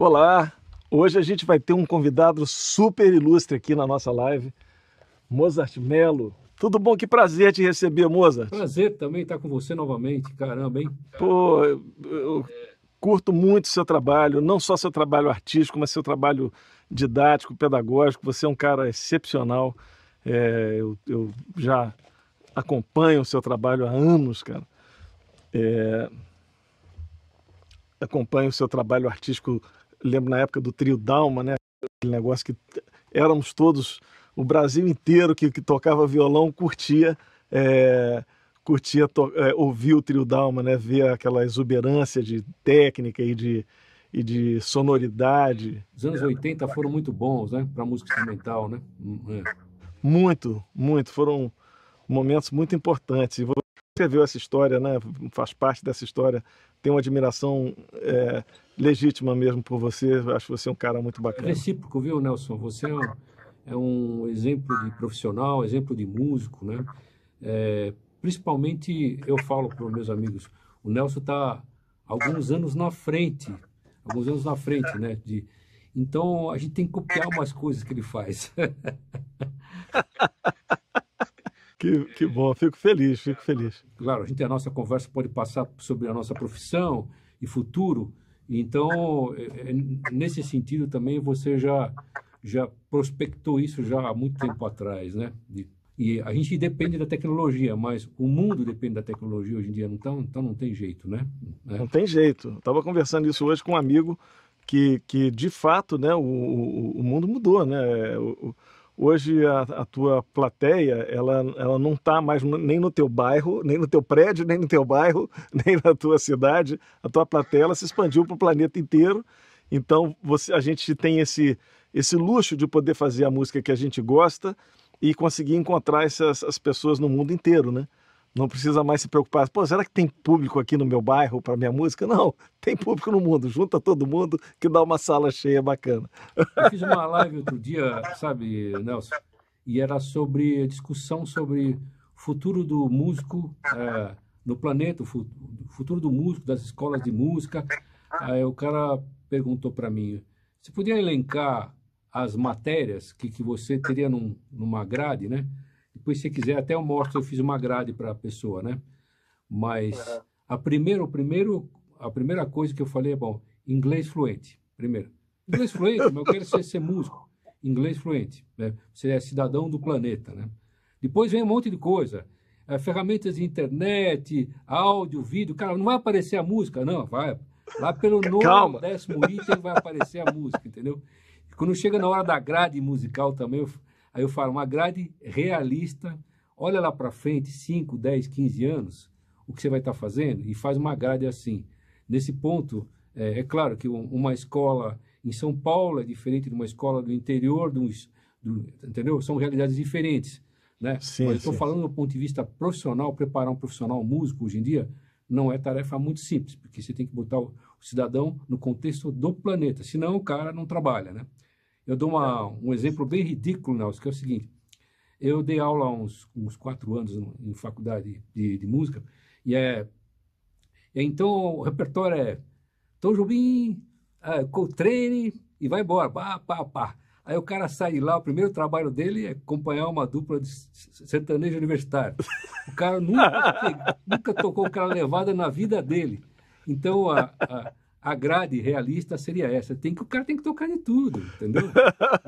Olá! Hoje a gente vai ter um convidado super ilustre aqui na nossa live, Mozart Mello. Tudo bom? Que prazer te receber, Mozart. Prazer também estar com você novamente, caramba, hein? Pô, eu, eu curto muito seu trabalho, não só seu trabalho artístico, mas seu trabalho didático, pedagógico. Você é um cara excepcional. É, eu, eu, já acompanho o seu trabalho há anos, cara. É, acompanho o seu trabalho artístico, lembro na época do trio Dalma, né? Aquele negócio que éramos todos, o Brasil inteiro que, que tocava violão curtia, é, curtia to, é, ouvir o trio Dalma, né? Ver aquela exuberância de técnica e de, e de sonoridade. Os anos 80 foram muito bons, né? Para música instrumental, né? Hum, é. Muito, muito. Foram momentos muito importantes. Escreveu essa história, né? Faz parte dessa história. Tenho uma admiração é, legítima mesmo por você. Acho que você é um cara muito bacana. É recíproco, viu, Nelson? Você é um, é um exemplo de profissional, exemplo de músico, né? É, principalmente, eu falo para os meus amigos, o Nelson está alguns anos na frente, alguns anos na frente, né? De, então, a gente tem que copiar umas coisas que ele faz. Que, que bom, fico feliz, fico feliz. Claro, a gente, a nossa conversa pode passar sobre a nossa profissão e futuro. Então, é, é, nesse sentido também, você já, já prospectou isso já há muito tempo atrás, né? E a gente depende da tecnologia, mas o mundo depende da tecnologia hoje em dia, então, então não tem jeito, né? É. Não tem jeito. Estava conversando isso hoje com um amigo que, que de fato, né, o, o, o mundo mudou, né? O, hoje a, a, tua plateia ela, ela não está mais nem no teu bairro, nem no teu prédio, nem no teu bairro, nem na tua cidade. A tua plateia ela se expandiu para o planeta inteiro. Então você, a gente tem esse, esse luxo de poder fazer a música que a gente gosta e conseguir encontrar essas, essas pessoas no mundo inteiro, né? Não precisa mais se preocupar. Pô, será que tem público aqui no meu bairro para minha música? Não, tem público no mundo. Junta todo mundo que dá uma sala cheia bacana. Eu fiz uma live outro dia, sabe, Nelson? E era sobre a discussão sobre o futuro do músico é, no planeta, o futuro do músico, das escolas de música. Aí o cara perguntou para mim: você podia elencar as matérias que, que você teria num, numa grade, né? Depois, se quiser, até eu mostro, eu fiz uma grade para a pessoa, né? Mas uhum. a, primeira, o primeiro, a primeira coisa que eu falei é, bom, inglês fluente, primeiro. Inglês fluente, mas eu quero ser, ser músico. Inglês fluente, né? Você é cidadão do planeta, né? Depois vem um monte de coisa. É, ferramentas de internet, áudio, vídeo. Cara, não vai aparecer a música, não, vai. Lá pelo nono, décimo item vai aparecer a música, entendeu? E quando chega na hora da grade musical também, eu Aí eu falo, uma grade realista, olha lá para frente, 5, 10, 15 anos, o que você vai estar tá fazendo e faz uma grade assim. Nesse ponto, é, é claro que uma escola em São Paulo é diferente de uma escola do interior, do, do entendeu? São realidades diferentes. Né? Sim, Mas estou falando do ponto de vista profissional, preparar um profissional músico hoje em dia não é tarefa muito simples, porque você tem que botar o, o cidadão no contexto do planeta, senão o cara não trabalha, né? Eu dou uma, um exemplo bem ridículo, Nelson, que é o seguinte. Eu dei aula há uns, uns quatro anos em faculdade de, de música, e é, e então o repertório é Tom Jobim, é, Coltrane, e vai embora, pá, pá, pá. Aí o cara sai de lá, o primeiro trabalho dele é acompanhar uma dupla de sertanejo universitário. O cara nunca, nunca tocou aquela levada na vida dele. Então, a, a a grade realista seria essa. Tem que, o cara tem que tocar de tudo, entendeu?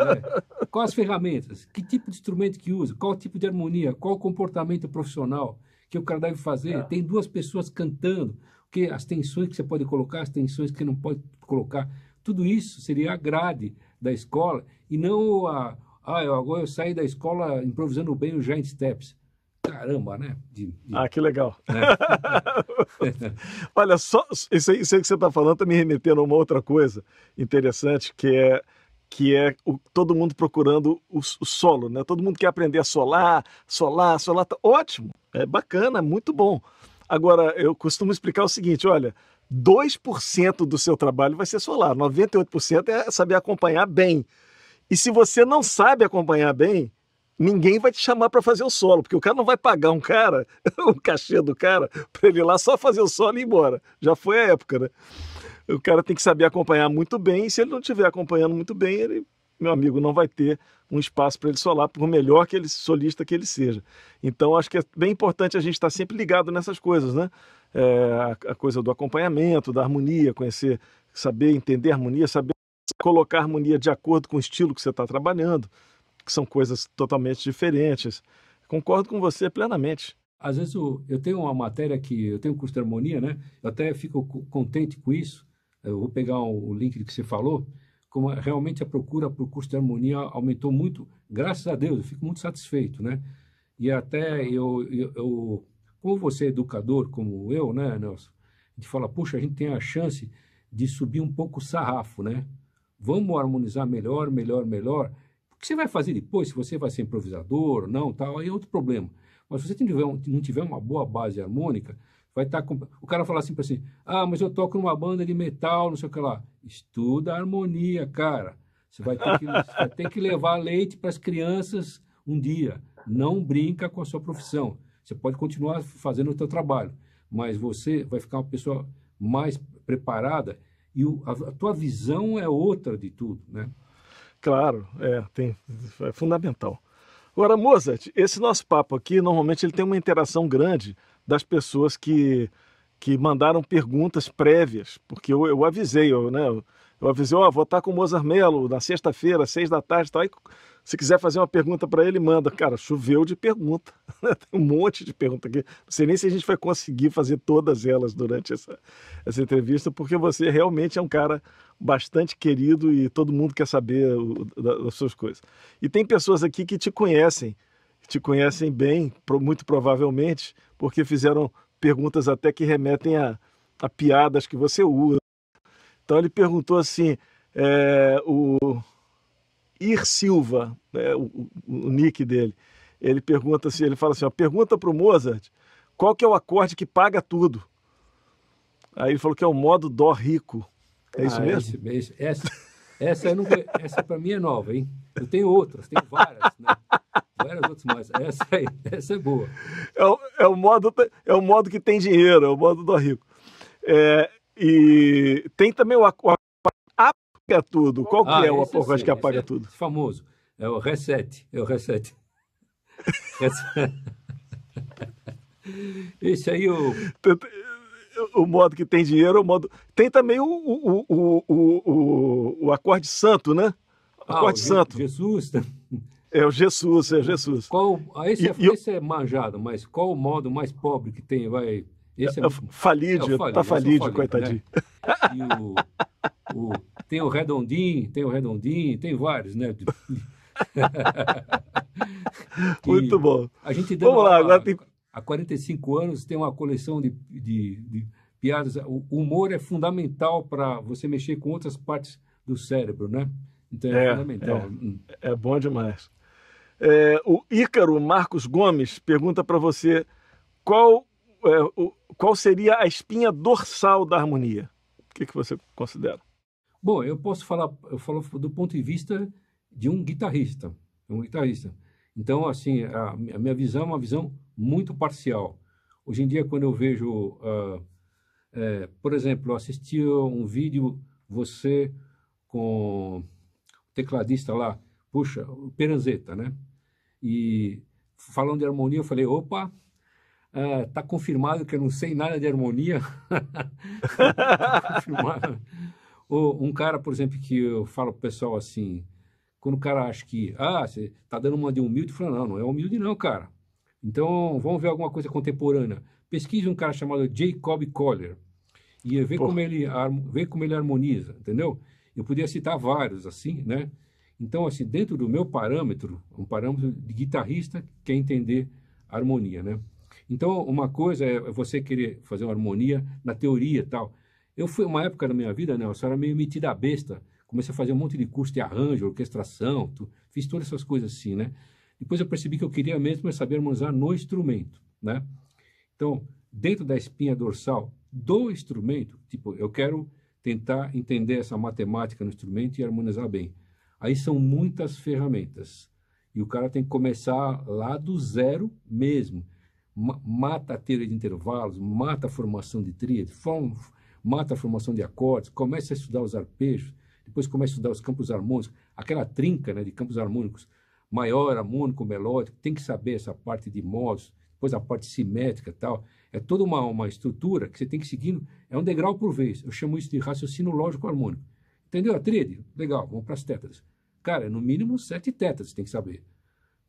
É. Quais as ferramentas? Que tipo de instrumento que usa? Qual tipo de harmonia? Qual o comportamento profissional que o cara deve fazer? É. Tem duas pessoas cantando. Que as tensões que você pode colocar, as tensões que não pode colocar. Tudo isso seria a grade da escola e não a... Ah, eu, agora eu saí da escola improvisando bem os Giant Steps caramba, né? De, de... Ah, que legal. É. Olha, só isso aí, isso aí que você está falando está me remetendo a uma outra coisa interessante, que é que é o, todo mundo procurando o, o, solo, né? Todo mundo quer aprender a solar, solar, solar. Tá ótimo, é bacana, muito bom. Agora, eu costumo explicar o seguinte, olha, 2% do seu trabalho vai ser solar, 98% é saber acompanhar bem. E se você não sabe acompanhar bem, ninguém vai te chamar para fazer o solo, porque o cara não vai pagar um cara, o cachê do cara, para ele ir lá só fazer o solo e ir embora. Já foi a época, né? o cara tem que saber acompanhar muito bem, e se ele não estiver acompanhando muito bem, ele, meu amigo, não vai ter um espaço para ele solar, por melhor que ele solista que ele seja. Então, acho que é bem importante a gente estar sempre ligado nessas coisas, né? É, a, a coisa do acompanhamento, da harmonia, conhecer, saber entender harmonia, saber colocar harmonia de acordo com o estilo que você está trabalhando, que são coisas totalmente diferentes. Concordo com você plenamente. Às vezes eu, eu tenho uma matéria que eu tenho um curso de harmonia, né? Eu até fico contente com isso. Eu vou pegar o link que você falou. Como realmente a procura o curso de harmonia aumentou muito, graças a Deus, eu fico muito satisfeito, né? E até eu, eu, eu como você é educador, como eu, né, Nelson? A gente fala, puxa, a gente tem a chance de subir um pouco o sarrafo, né? Vamos harmonizar melhor, melhor, melhor. Que você vai fazer depois, se você vai ser improvisador ou não, tal, aí é outro problema. Mas se você tiver, não tiver uma boa base harmônica, vai estar tá com... O cara fala assim para assim, ah, mas eu toco numa banda de metal, não sei o que lá. Estuda a harmonia, cara. Você vai ter que, vai ter que levar leite para as crianças um dia. Não brinca com a sua profissão. Você pode continuar fazendo o seu trabalho, mas você vai ficar uma pessoa mais preparada e o, a, a, tua visão é outra de tudo, né? Claro, é, tem, é fundamental. Agora, Mozart, esse nosso papo aqui, normalmente ele tem uma interação grande das pessoas que, que mandaram perguntas prévias, porque eu, eu avisei, eu, né, eu avisei, ó, oh, vou estar com o Mozart Mello na sexta-feira, seis da tarde, tal, aí se quiser fazer uma pergunta para ele, manda. Cara, choveu de pergunta. Tem um monte de pergunta aqui. Não sei nem se a gente vai conseguir fazer todas elas durante essa, essa entrevista, porque você realmente é um cara bastante querido e todo mundo quer saber o, das suas coisas. E tem pessoas aqui que te conhecem, te conhecem bem, muito provavelmente, porque fizeram perguntas até que remetem a, a piadas que você usa. Então ele perguntou assim: é, o Ir Silva, né, o, o, o, nick dele, ele pergunta assim, ele fala assim, ó, pergunta para o Mozart qual que é o acorde que paga tudo. Aí ele falou que é o modo dó rico. É isso ah, mesmo? Esse, essa, essa, essa para mim é nova, hein? Eu tenho outras, tenho várias, né? Várias outras, mas essa aí, essa é boa. É o, é o, modo, é o modo que tem dinheiro, é o modo dó rico. É, e tem também o, o apaga tudo. Qual que ah, é o sim, que apaga é tudo? Famoso. É o reset. É o reset. Esse aí o. O modo que tem dinheiro, o modo. Tem também o, o, o, o, o acorde santo, né? O acorde ah, o santo. Jesus. É o Jesus, é Jesus. Qual, ah, esse, é, e, esse é manjado, mas qual o modo mais pobre que tem? Vai, esse é, é, falídio, é falídio, tá falídio, né? coitadinho. Né? O, o, tem o redondinho, tem o redondinho, tem vários, né? Muito bom. A gente Vamos lá, agora tem... há 45 anos tem uma coleção de, de, de piadas. O humor é fundamental para você mexer com outras partes do cérebro, né? Então é, é fundamental. É, é, bom demais. É, o Ícaro Marcos Gomes pergunta para você qual, é, o, qual seria a espinha dorsal da harmonia. O que, que você considera? Bom, eu posso falar, eu falo do ponto de vista de um guitarrista, um guitarrista. Então, assim, a, a minha visão é uma visão muito parcial. Hoje em dia, quando eu vejo, uh, é, por exemplo, eu assisti um vídeo você com o tecladista lá, puxa, o Peranzeta, né? E falando de harmonia, eu falei, opa, está uh, confirmado que eu não sei nada de harmonia. tá confirmado. Ou um cara, por exemplo, que eu falo pro pessoal assim, quando o cara acha que, ah, você tá dando uma de humilde, fala, não, não é humilde não, cara. Então, vamos ver alguma coisa contemporânea. Pesquise um cara chamado Jacob Collier e vê como, ele, vê como ele harmoniza, entendeu? Eu podia citar vários, assim, né? Então, assim, dentro do meu parâmetro, um parâmetro de guitarrista quer entender harmonia, né? Então, uma coisa é você querer fazer uma harmonia na teoria tal. Eu fui uma época da minha vida, né, eu era meio metida a besta. Comecei a fazer um monte de curso de arranjo, orquestração, tu, fiz todas essas coisas assim, né? Depois eu percebi que eu queria mesmo é saber harmonizar no instrumento, né? Então, dentro da espinha dorsal do instrumento, tipo, eu quero tentar entender essa matemática no instrumento e harmonizar bem. Aí são muitas ferramentas. E o cara tem que começar lá do zero mesmo. Mata a teoria de intervalos, mata a formação de tríade, mata a formação de acordes, começa a estudar os arpejos, depois começa a estudar os campos harmônicos, aquela trinca né, de campos harmônicos, maior, harmônico, melódico, tem que saber essa parte de modos, depois a parte simétrica tal. É toda uma, uma estrutura que você tem que seguir, é um degrau por vez. Eu chamo isso de raciocínio lógico harmônico. Entendeu a tríade? Legal, vamos para as tetas. Cara, é no mínimo sete você tem que saber.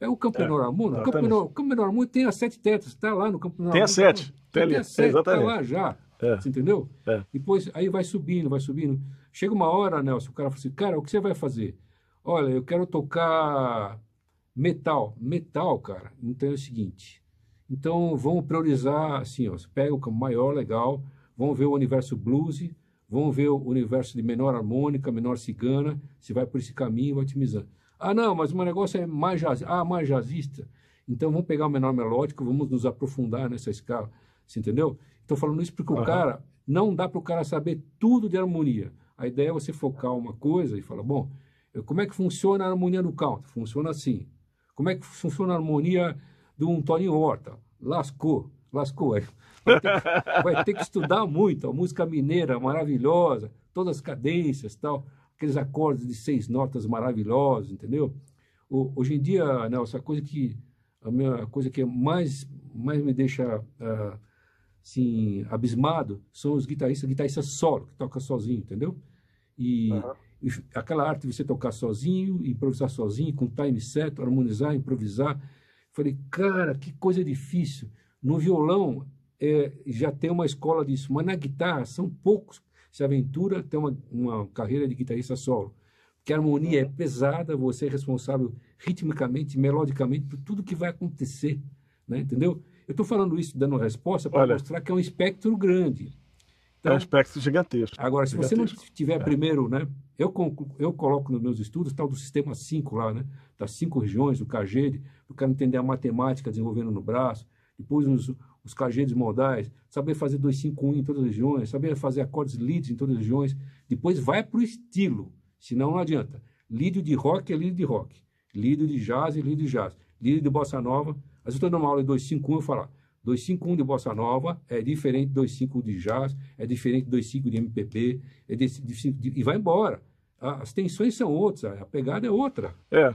É o campo é, menor harmônico. O campo menor, campo menor tem as sete tetas, está lá no campo menor Tem as sete. Tem, tem as sete, está lá já. É. Você entendeu? É. Depois, aí vai subindo, vai subindo. Chega uma hora, Nelson, o cara fala assim, cara, o que você vai fazer? Olha, eu quero tocar metal. Metal, cara, então é o seguinte. Então, vamos priorizar, assim, ó, você pega o campo maior, legal, vamos ver o universo blues, vamos ver o universo de menor harmônica, menor cigana, você vai por esse caminho vai otimizando. Ah, não, mas o meu negócio é mais jazzista. Ah, mais jazzista. Então, vamos pegar o menor melódico, vamos nos aprofundar nessa escala. Você entendeu? Estou falando isso porque uhum. o cara, não dá para o cara saber tudo de harmonia. A ideia é você focar uma coisa e falar, bom, como é que funciona a harmonia do count? Funciona assim. Como é que funciona a harmonia de um Toninho Horta? Lascou, lascou. Vai ter, que, vai ter que estudar muito. A música mineira maravilhosa, todas as cadências tal, aqueles acordes de seis notas maravilhosos, entendeu? O, hoje em dia, Nelson, a coisa que a minha coisa que mais mais me deixa uh, assim abismado são os guitarristas, guitarristas solo que toca sozinho, entendeu? E uhum aquela arte de você tocar sozinho, improvisar sozinho, com time certo, harmonizar, improvisar. Falei, cara, que coisa difícil. No violão é, já tem uma escola disso, mas na guitarra são poucos se aventura a ter uma, uma carreira de guitarrista solo. Porque a harmonia é pesada, você é responsável ritmicamente, melodicamente por tudo que vai acontecer, né? entendeu? Eu estou falando isso, dando resposta para mostrar que é um espectro grande. Então, é um espectro gigantesco. Agora, se gigantesco. você não tiver é. primeiro, né? Eu, eu coloco nos meus estudos tal do sistema 5 lá, né? Das cinco regiões, o CAGED, o cara entender a matemática desenvolvendo no braço, depois os, os CAGEDs modais, saber fazer 251 em todas as regiões, saber fazer acordes leads em todas as regiões, depois vai para o estilo, senão não adianta. Lídio de rock é lídio de rock, lídio de jazz é lídio de jazz, lídio de bossa nova, às vezes eu estou numa aula de 251 eu falo, 251 de bossa nova é diferente de 25 de jazz, é diferente de 25 de MPB, é de, de, de, e vai embora. As tensões são outras, a pegada é outra. É.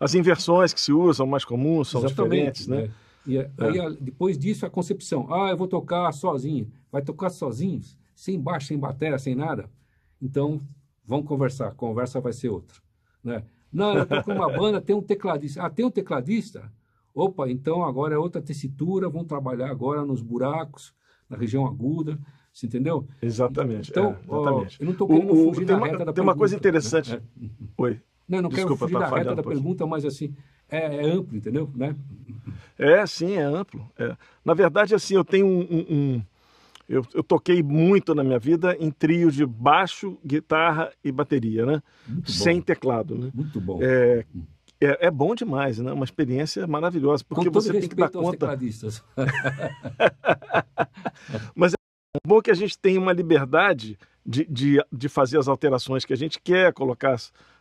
As inversões que se usam mais comuns são Exatamente, diferentes, né? né? E é. aí, depois disso, a concepção. Ah, eu vou tocar sozinho. Vai tocar sozinho, sem baixo, sem bateria, sem nada? Então, vamos conversar. A conversa vai ser outra. Né? Não, eu tô com uma banda, tem um tecladista. Ah, tem um tecladista? Opa, então agora é outra tessitura, vamos trabalhar agora nos buracos, na região aguda, você entendeu? Exatamente. Então, é, exatamente. Ó, eu não estou querendo o, fugir da reta da pergunta. Tem uma coisa interessante. Né? É. Oi. Não, não Desculpa, quero fugir tá da reta da pergunta, mas assim, é, é, amplo, entendeu? Né? É, sim, é amplo. É. Na verdade, assim, eu tenho um, um, um eu, eu, toquei muito na minha vida em trio de baixo, guitarra e bateria, né? Sem teclado, né? Muito bom. É, é, é, bom demais, né? Uma experiência maravilhosa, porque você tem que dar conta. Mas é bom que a gente tenha uma liberdade de, de, de fazer as alterações que a gente quer, colocar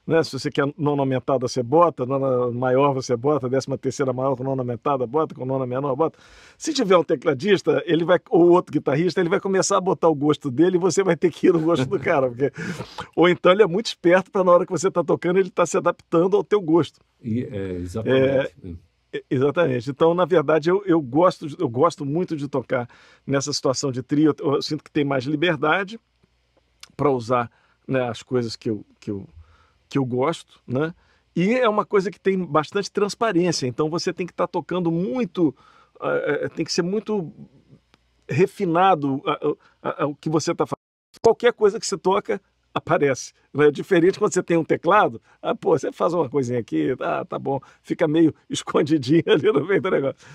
né? Se você quer nona aumentada, você bota, nona maior você bota, décima terceira maior com nona aumentada, bota, com nona menor, bota. Se tiver um tecladista, ele vai, ou outro guitarrista, ele vai começar a botar o gosto dele e você vai ter que ir no gosto do cara. Porque... ou então ele é muito esperto para na hora que você está tocando, ele está se adaptando ao teu gosto. E, é, exatamente. É, Exatamente. Então, na verdade, eu, eu, gosto, eu gosto muito de tocar nessa situação de trio. Eu, eu sinto que tem mais liberdade para usar né, as coisas que eu, que eu que eu gosto, né? E é uma coisa que tem bastante transparência, então você tem que estar tá tocando muito, uh, tem que ser muito refinado o que você está fazendo. Qualquer coisa que você toca aparece. É diferente quando você tem um teclado, ah, pô, você faz uma coisinha aqui, ah, tá bom, fica meio escondidinho ali no meio do negócio.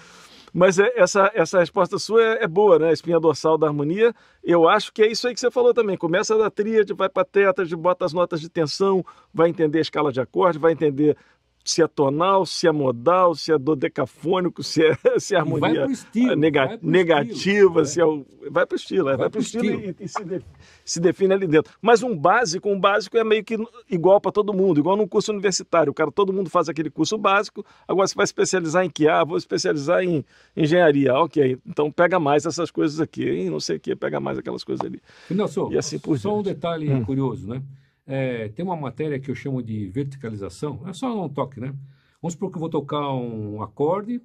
Mas é, essa, essa resposta sua é, é, boa, né? A espinha dorsal da harmonia. Eu acho que é isso aí que você falou também. Começa da tríade, vai para tétrade, bota as notas de tensão, vai entender a escala de acorde, vai entender se é tonal, se é modal, se é dodecafônico, se é, se é harmonia estilo, nega, negativa, estilo, se é o, vai para o estilo, é, vai, vai para o estilo, estilo, e, e se, de, se, define ali dentro. Mas um básico, um básico é meio que igual para todo mundo, igual num curso universitário. O cara, todo mundo faz aquele curso básico, agora você vai especializar em que? Ah, vou especializar em engenharia. Ok, então pega mais essas coisas aqui, hein? não sei o que, pega mais aquelas coisas ali. Nelson, e assim por só diante. um detalhe hum. curioso, né? É, tem uma matéria que eu chamo de verticalização, é só um toque, né? Vamos supor que eu vou tocar um acorde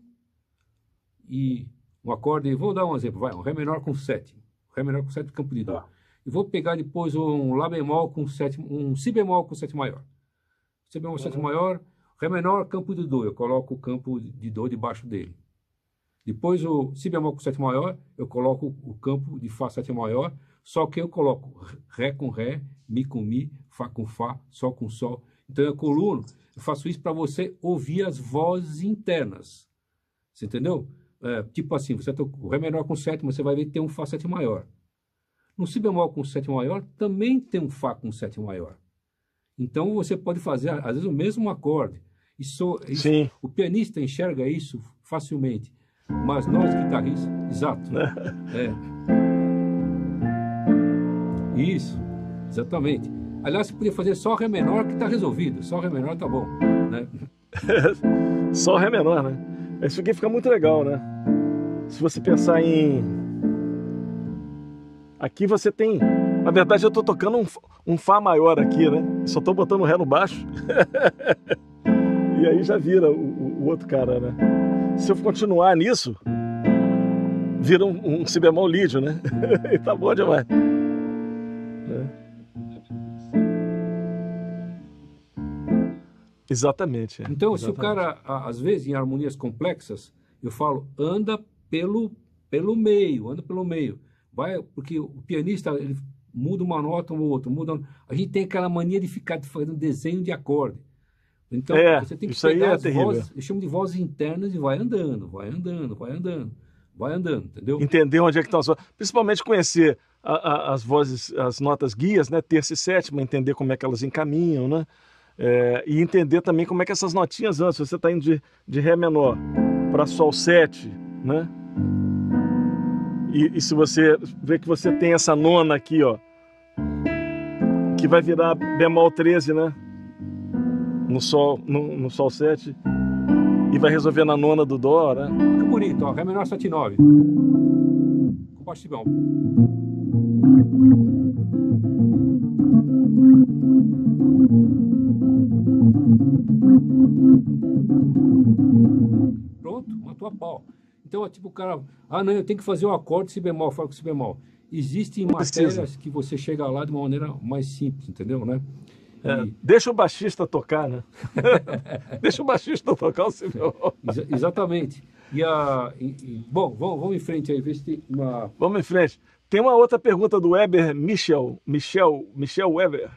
e um acorde, vou dar um exemplo, vai, um Ré menor com sétima, Ré menor com sétima campo de Dó. Tá. E vou pegar depois um Lá bemol com sétima, um Si bemol com sétima maior. Si bemol com uhum. maior, Ré menor, campo de Dó, eu coloco o campo de Dó debaixo dele. Depois o Si bemol com sétima maior, eu coloco o campo de Fá sétima maior, só que eu coloco Ré com Ré, Mi com Mi, Fá com Fá, Sol com Sol. Então eu coluno, eu faço isso para você ouvir as vozes internas. Você entendeu? É, tipo assim, você toca o Ré menor com sétima, você vai ver que tem um Fá sétima maior. No Si bemol com sétima maior, também tem um Fá com sétima maior. Então você pode fazer, às vezes, o mesmo acorde. Isso, isso Sim. O pianista enxerga isso facilmente. Mas nós, guitarristas, exato. é. Isso, exatamente. Aliás, você podia fazer só Ré menor que está resolvido. Só Ré menor tá bom, né? só Ré menor, né? Isso aqui fica muito legal, né? Se você pensar em... Aqui você tem... Na verdade, eu estou tocando um, um Fá maior aqui, né? Só estou botando Ré no baixo. e aí já vira o, o, outro cara, né? Se eu continuar nisso, vira um, um si bemol lídio, né? e tá bom demais. Exatamente. É. Então, Exatamente. se o cara, às vezes, em harmonias complexas, eu falo, anda pelo, pelo meio, anda pelo meio. Vai, porque o pianista, ele muda uma nota ou outra, muda. A gente tem aquela mania de ficar fazendo desenho de acorde. Então, é, você tem que pegar é as terrível. vozes, eu chamo de vozes internas e vai andando, vai andando, vai andando, vai andando, entendeu? Entender onde é que estão as vozes. Principalmente conhecer a, a, as vozes, as notas guias, né? Terça e sétima, entender como é que elas encaminham, né? É, e entender também como é que essas notinhas antes, você está indo de, de Ré menor para Sol 7, né? E, e, se você vê que você tem essa nona aqui, ó, que vai virar bemol 13, né? No Sol, no, no Sol 7, e vai resolver na nona do Dó, né? Que bonito, ó, Ré menor 7 9. Com a pau. Então, é tipo, o cara, ah, não, eu tenho que fazer o um acorde si bemol, fala com si bemol. Existem matérias que você chega lá de uma maneira mais simples, entendeu, né? É, e... Deixa o baixista tocar, né? deixa o baixista tocar o si bemol. Ex exatamente. E a, e, e, bom, vamos, vamos em frente aí, ver se tem uma... Vamos em frente. Tem uma outra pergunta do Weber Michel, Michel, Michel Weber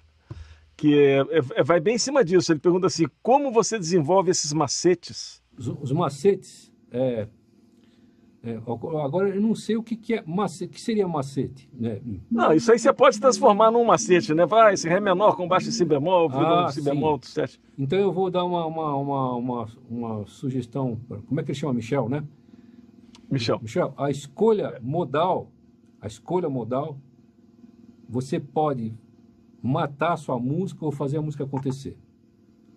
que é, é, é, vai bem em cima disso. Ele pergunta assim: como você desenvolve esses macetes? Os, os macetes, é, é, agora eu não sei o que, que é macete, que seria macete, né? Não, isso aí você pode transformar num macete, né? Vai, esse ré menor com baixo si bemol, ah, um si bemol, sete. Então eu vou dar uma, uma, uma, uma, uma sugestão. Como é que ele chama? Michel, né? Michel. Michel, a escolha modal, a escolha modal, você pode matar a sua música ou fazer a música acontecer.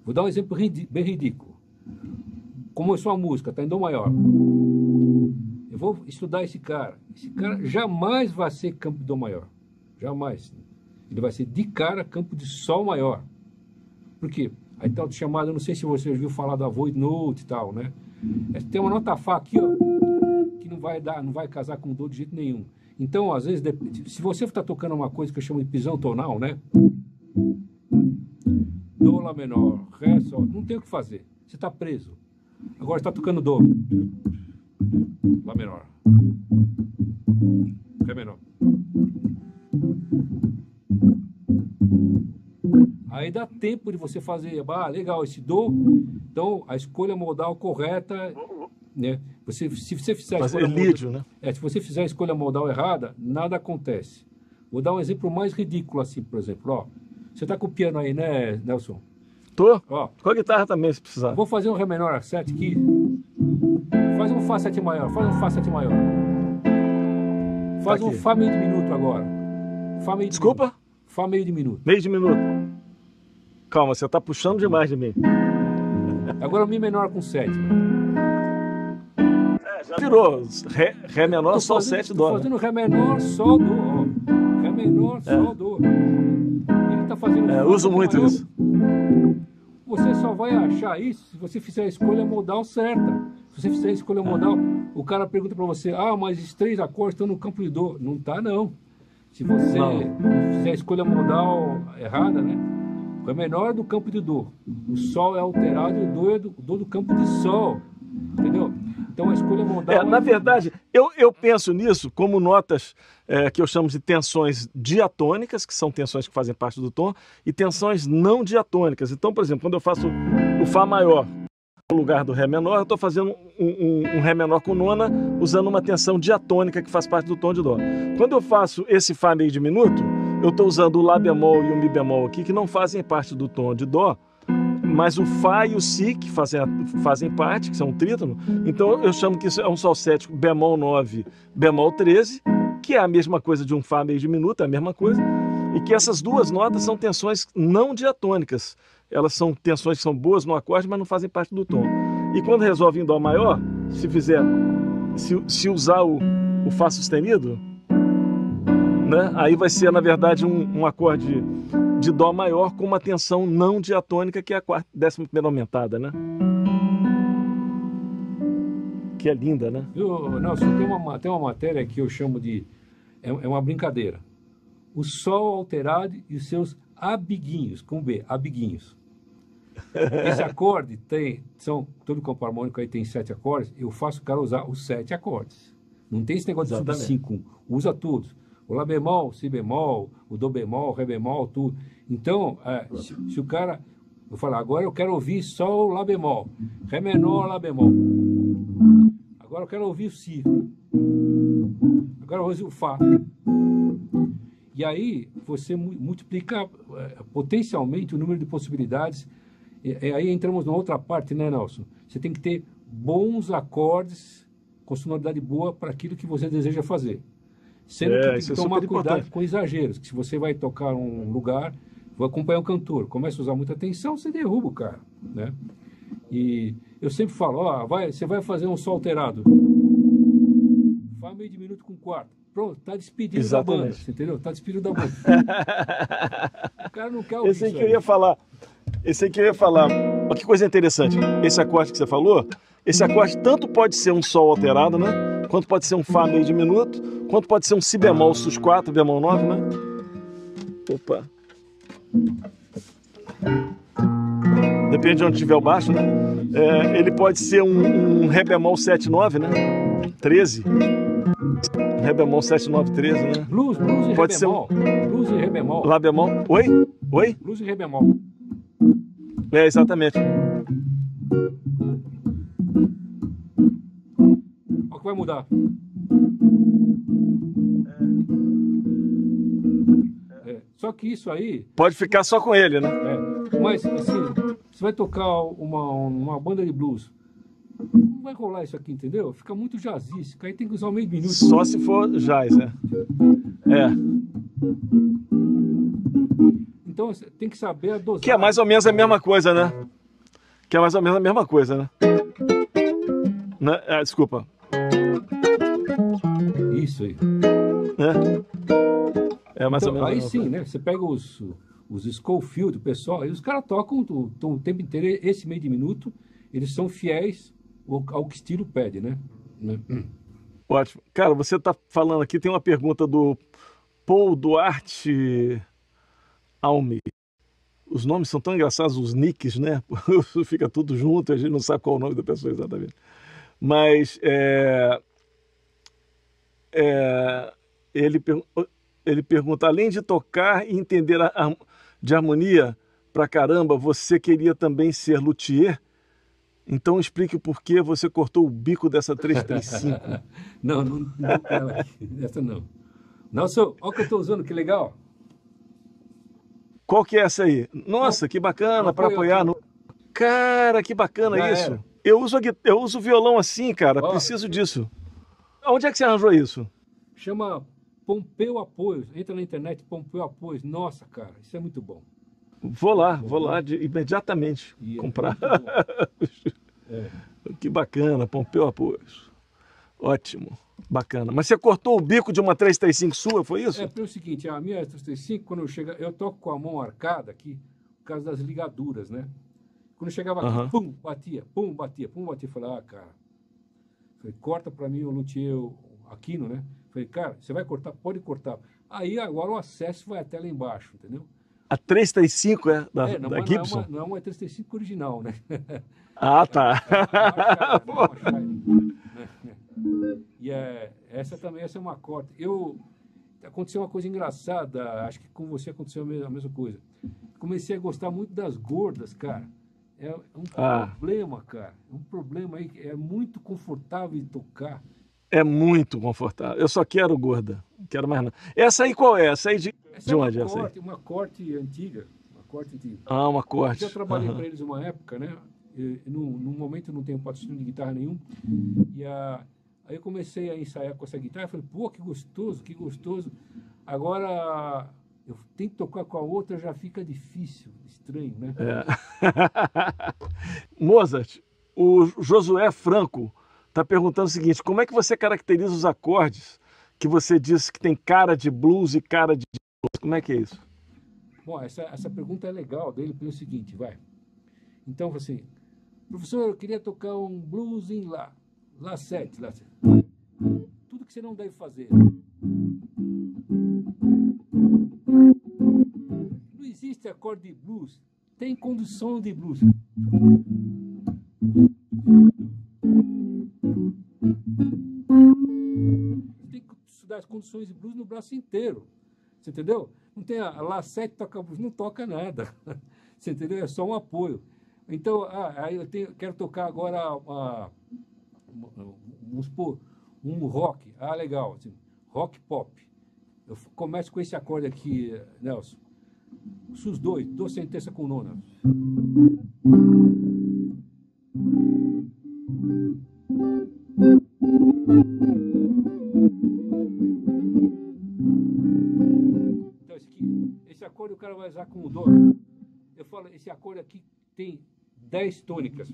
Vou dar um exemplo bem ridículo. Como é sua música, está em Dó maior. Eu vou estudar esse cara. Esse cara jamais vai ser campo de Dó maior. Jamais. Ele vai ser de cara campo de Sol maior. Por quê? Aí tal de chamada, não sei se você ouviu falar da void note e tal, né? É, tem uma nota Fá aqui, ó, que não vai dar, não vai casar com Dó de jeito nenhum. Então, às vezes, se você está tocando uma coisa que eu chamo de pisão tonal, né? Dó, Lá menor, Ré, Sol, não tem o que fazer. Você está preso. Agora está tocando Dó. Lá menor. Ré menor. Aí dá tempo de você fazer, ah, legal, esse Dó. Então, a escolha modal correta né? Você, se você fizer a escolha modal, né? é, se você fizer a escolha modal errada, nada acontece. Vou dar um exemplo mais ridículo assim, por exemplo. Ó, você está com o piano aí, né, Nelson? Tô. Ó, Com a guitarra também, se precisar. Vou fazer um Ré menor 7 aqui. Faz um Fá 7 maior, faz um Fá 7 maior. Faz tá um Fá meio diminuto agora. Fá meio Desculpa? Diminuto. Fá meio diminuto. Meio diminuto. Calma, você tá puxando demais de mim. Agora Mi menor com 7. É, já virou. Ré, ré menor, tô Sol, fazendo, 7, Dó. Tô fazendo Ré menor, Sol, Dó. Ré menor, é. Sol, Dó. Ele tá fazendo... É, uso muito maior. isso. Vai achar isso se você fizer a escolha modal certa. Se você fizer a escolha modal, o cara pergunta para você, ah, mas esses três acordes estão no campo de dor. Não tá, não. Se você não. fizer a escolha modal errada, né? É menor do campo de dor. O sol é alterado e o dor é do, dor do campo de sol. Entendeu? Então a escolha modal. É, na verdade, eu, eu penso nisso como notas é, que eu chamo de tensões diatônicas, que são tensões que fazem parte do tom, e tensões não diatônicas. Então, por exemplo, quando eu faço o Fá maior no lugar do Ré menor, eu estou fazendo um, um, um, Ré menor com nona usando uma tensão diatônica que faz parte do tom de Dó. Quando eu faço esse Fá meio diminuto, eu estou usando o Lá bemol e o Mi bemol aqui, que não fazem parte do tom de Dó, mas o Fá e o Si, que fazem, fazem parte, que são um trítono, então eu chamo que isso é um Sol sético bemol 9, bemol 13, que é a mesma coisa de um Fá meio diminuto, é a mesma coisa, e que essas duas notas são tensões não diatônicas. Elas são tensões que são boas no acorde, mas não fazem parte do tom. E quando resolve em Dó maior, se fizer, se, se usar o, o Fá sustenido, né, aí vai ser, na verdade, um, um acorde de Dó maior com uma tensão não diatônica, que é a quarta, décima primeira aumentada, né? Que é linda, né? Eu, Nelson, tem uma, tem uma matéria que eu chamo de. É, é uma brincadeira. O Sol alterado e os seus abiguinhos, com B, abiguinhos. Esse acorde tem, são, todo campo harmônico aí tem sete acordes, eu faço o cara usar os sete acordes. Não tem esse negócio Exatamente. de subir cinco, usa todos o Lá bemol, Si bemol, o Do bemol, Ré bemol, tudo. Então, é, se, se, o cara. Eu falar, agora eu quero ouvir só o Lá bemol, Ré menor, Lá bemol. Agora eu quero ouvir o Si. Agora eu ouvir o Fá. E aí você multiplica é, potencialmente o número de possibilidades. E, e aí entramos numa outra parte, né, Nelson? Você tem que ter bons acordes com sonoridade boa para aquilo que você deseja fazer. Sendo é, que tem que é tomar cuidado importante. com exageros, que se você vai tocar um lugar, vou acompanhar um cantor, começa a usar muita atenção, você derruba o cara, né? E eu sempre falo, ó, vai, você vai fazer um sol alterado, faz meio de minuto com quarto, pronto, tá despedido Exatamente. da banda, entendeu? Tá despedido da banda. o cara não quer ouvir Esse aí que eu ia falar, esse aí que eu ia falar, que coisa interessante, esse acorde que você falou, esse acorde tanto pode ser um sol alterado, né? Quanto pode ser um Fá meio diminuto, quanto pode ser um Si bemol sus 4, bemol 9, né? Opa. Depende de onde tiver o baixo, né? É, ele pode ser um, um Ré bemol 7, 9, né? 13. Ré bemol 7, 9, 13, né? Blues, blues e pode Ré bemol. Um... Blues e Ré bemol. Lá bemol. Oi? Oi? Blues e Ré bemol. É, exatamente. Vai mudar. É. É. Só que isso aí. Pode ficar só com ele, né? É. Mas, assim, você vai tocar uma, uma banda de blues. Não vai rolar isso aqui, entendeu? Fica muito jazzístico. Aí tem que usar o meio minuto. Só se for jazz, é. É. Então tem que saber a dosagem. Que é mais ou menos a mesma coisa, né? Que é mais ou menos a mesma coisa, né? né? Ah, desculpa. Isso aí. É, é mais então, ou menos. Aí sim, né? Você pega os, os Schofield, o pessoal, e os caras tocam o, o, tempo inteiro esse meio de minuto, eles são fiéis ao, ao que estilo pede, né? né? Ótimo. Cara, você está falando aqui, tem uma pergunta do Paul Duarte Alme. Os nomes são tão engraçados, os nicks, né? Fica tudo junto, a gente não sabe qual é o nome da pessoa exatamente. Mas é, é, ele, ele pergunta, além de tocar e entender a, de harmonia pra caramba, você queria também ser luthier? Então explique por que você cortou o bico dessa 335. não, não, não essa não. Nossa, olha o que eu estou usando, que legal. Qual que é essa aí? Nossa, que bacana para apoiar no. Cara, que bacana Já isso. Era. Eu uso, eu uso violão assim, cara. Ó, preciso disso. Onde é que você arranjou isso? Chama Pompeu Apoios. Entra na internet, Pompeu Apoios. Nossa, cara, isso é muito bom. Vou lá, vou lá de, imediatamente e é comprar. É é. Que bacana, Pompeu Apoios. Ótimo, bacana. Mas você cortou o bico de uma 335 sua, foi isso? É, pelo seguinte, a minha 335, quando eu chego, eu toco com a mão arcada aqui, por causa das ligaduras, né? Quando chegava aqui, uhum. pum, batia, pum, batia, pum, batia. Falei, ah, cara. Falei, corta para mim o luthier Aquino, né? Falei, cara, você vai cortar? Pode cortar. Aí agora o acesso vai até lá embaixo, entendeu? A 335 é da, é, não, da Gibson? Não é, uma, não é uma 335 original, né? Ah, tá. e é, essa também essa é uma corta. Eu aconteceu uma coisa engraçada, acho que com você aconteceu a mesma, a mesma coisa. Comecei a gostar muito das gordas, cara. É um ah. problema, cara. Um problema aí. É muito confortável de tocar. É muito confortável. Eu só quero gorda. Não quero mais nada. Essa aí qual é? Essa aí de, essa de é onde é essa corte, aí? Uma corte antiga. Uma corte antiga. Ah, uma corte. Eu já trabalhei uhum. para eles uma época, né? E, no, no momento eu não tenho patrocínio de guitarra nenhum. E a, aí eu comecei a ensaiar com essa guitarra. Falei, pô, que gostoso, que gostoso. Agora eu tenho que tocar com a outra, já fica difícil, estranho, né? É. Mozart, o Josué Franco está perguntando o seguinte: como é que você caracteriza os acordes que você disse que tem cara de blues e cara de blues? Como é que é isso? Bom, essa, essa pergunta é legal dele pelo seguinte, vai. Então, assim, professor, eu queria tocar um blues em Lá, Lá 7, Lá 7. Tudo que você não deve fazer. Existe acorde de blues, tem condução de blues. Tem que estudar as condições de blues no braço inteiro. Você entendeu? Não tem a, Lá 7 toca blues, não toca nada. Você entendeu? É só um apoio. Então, ah, eu tenho, quero tocar agora, ah, vamos supor, um rock. Ah, legal, assim, rock pop. Eu começo com esse acorde aqui, Nelson. Sus dois, do sem terça com nona. Então, esse aqui, esse acorde o cara vai usar com o dó. Eu falo, esse acorde aqui tem 10 tônicas.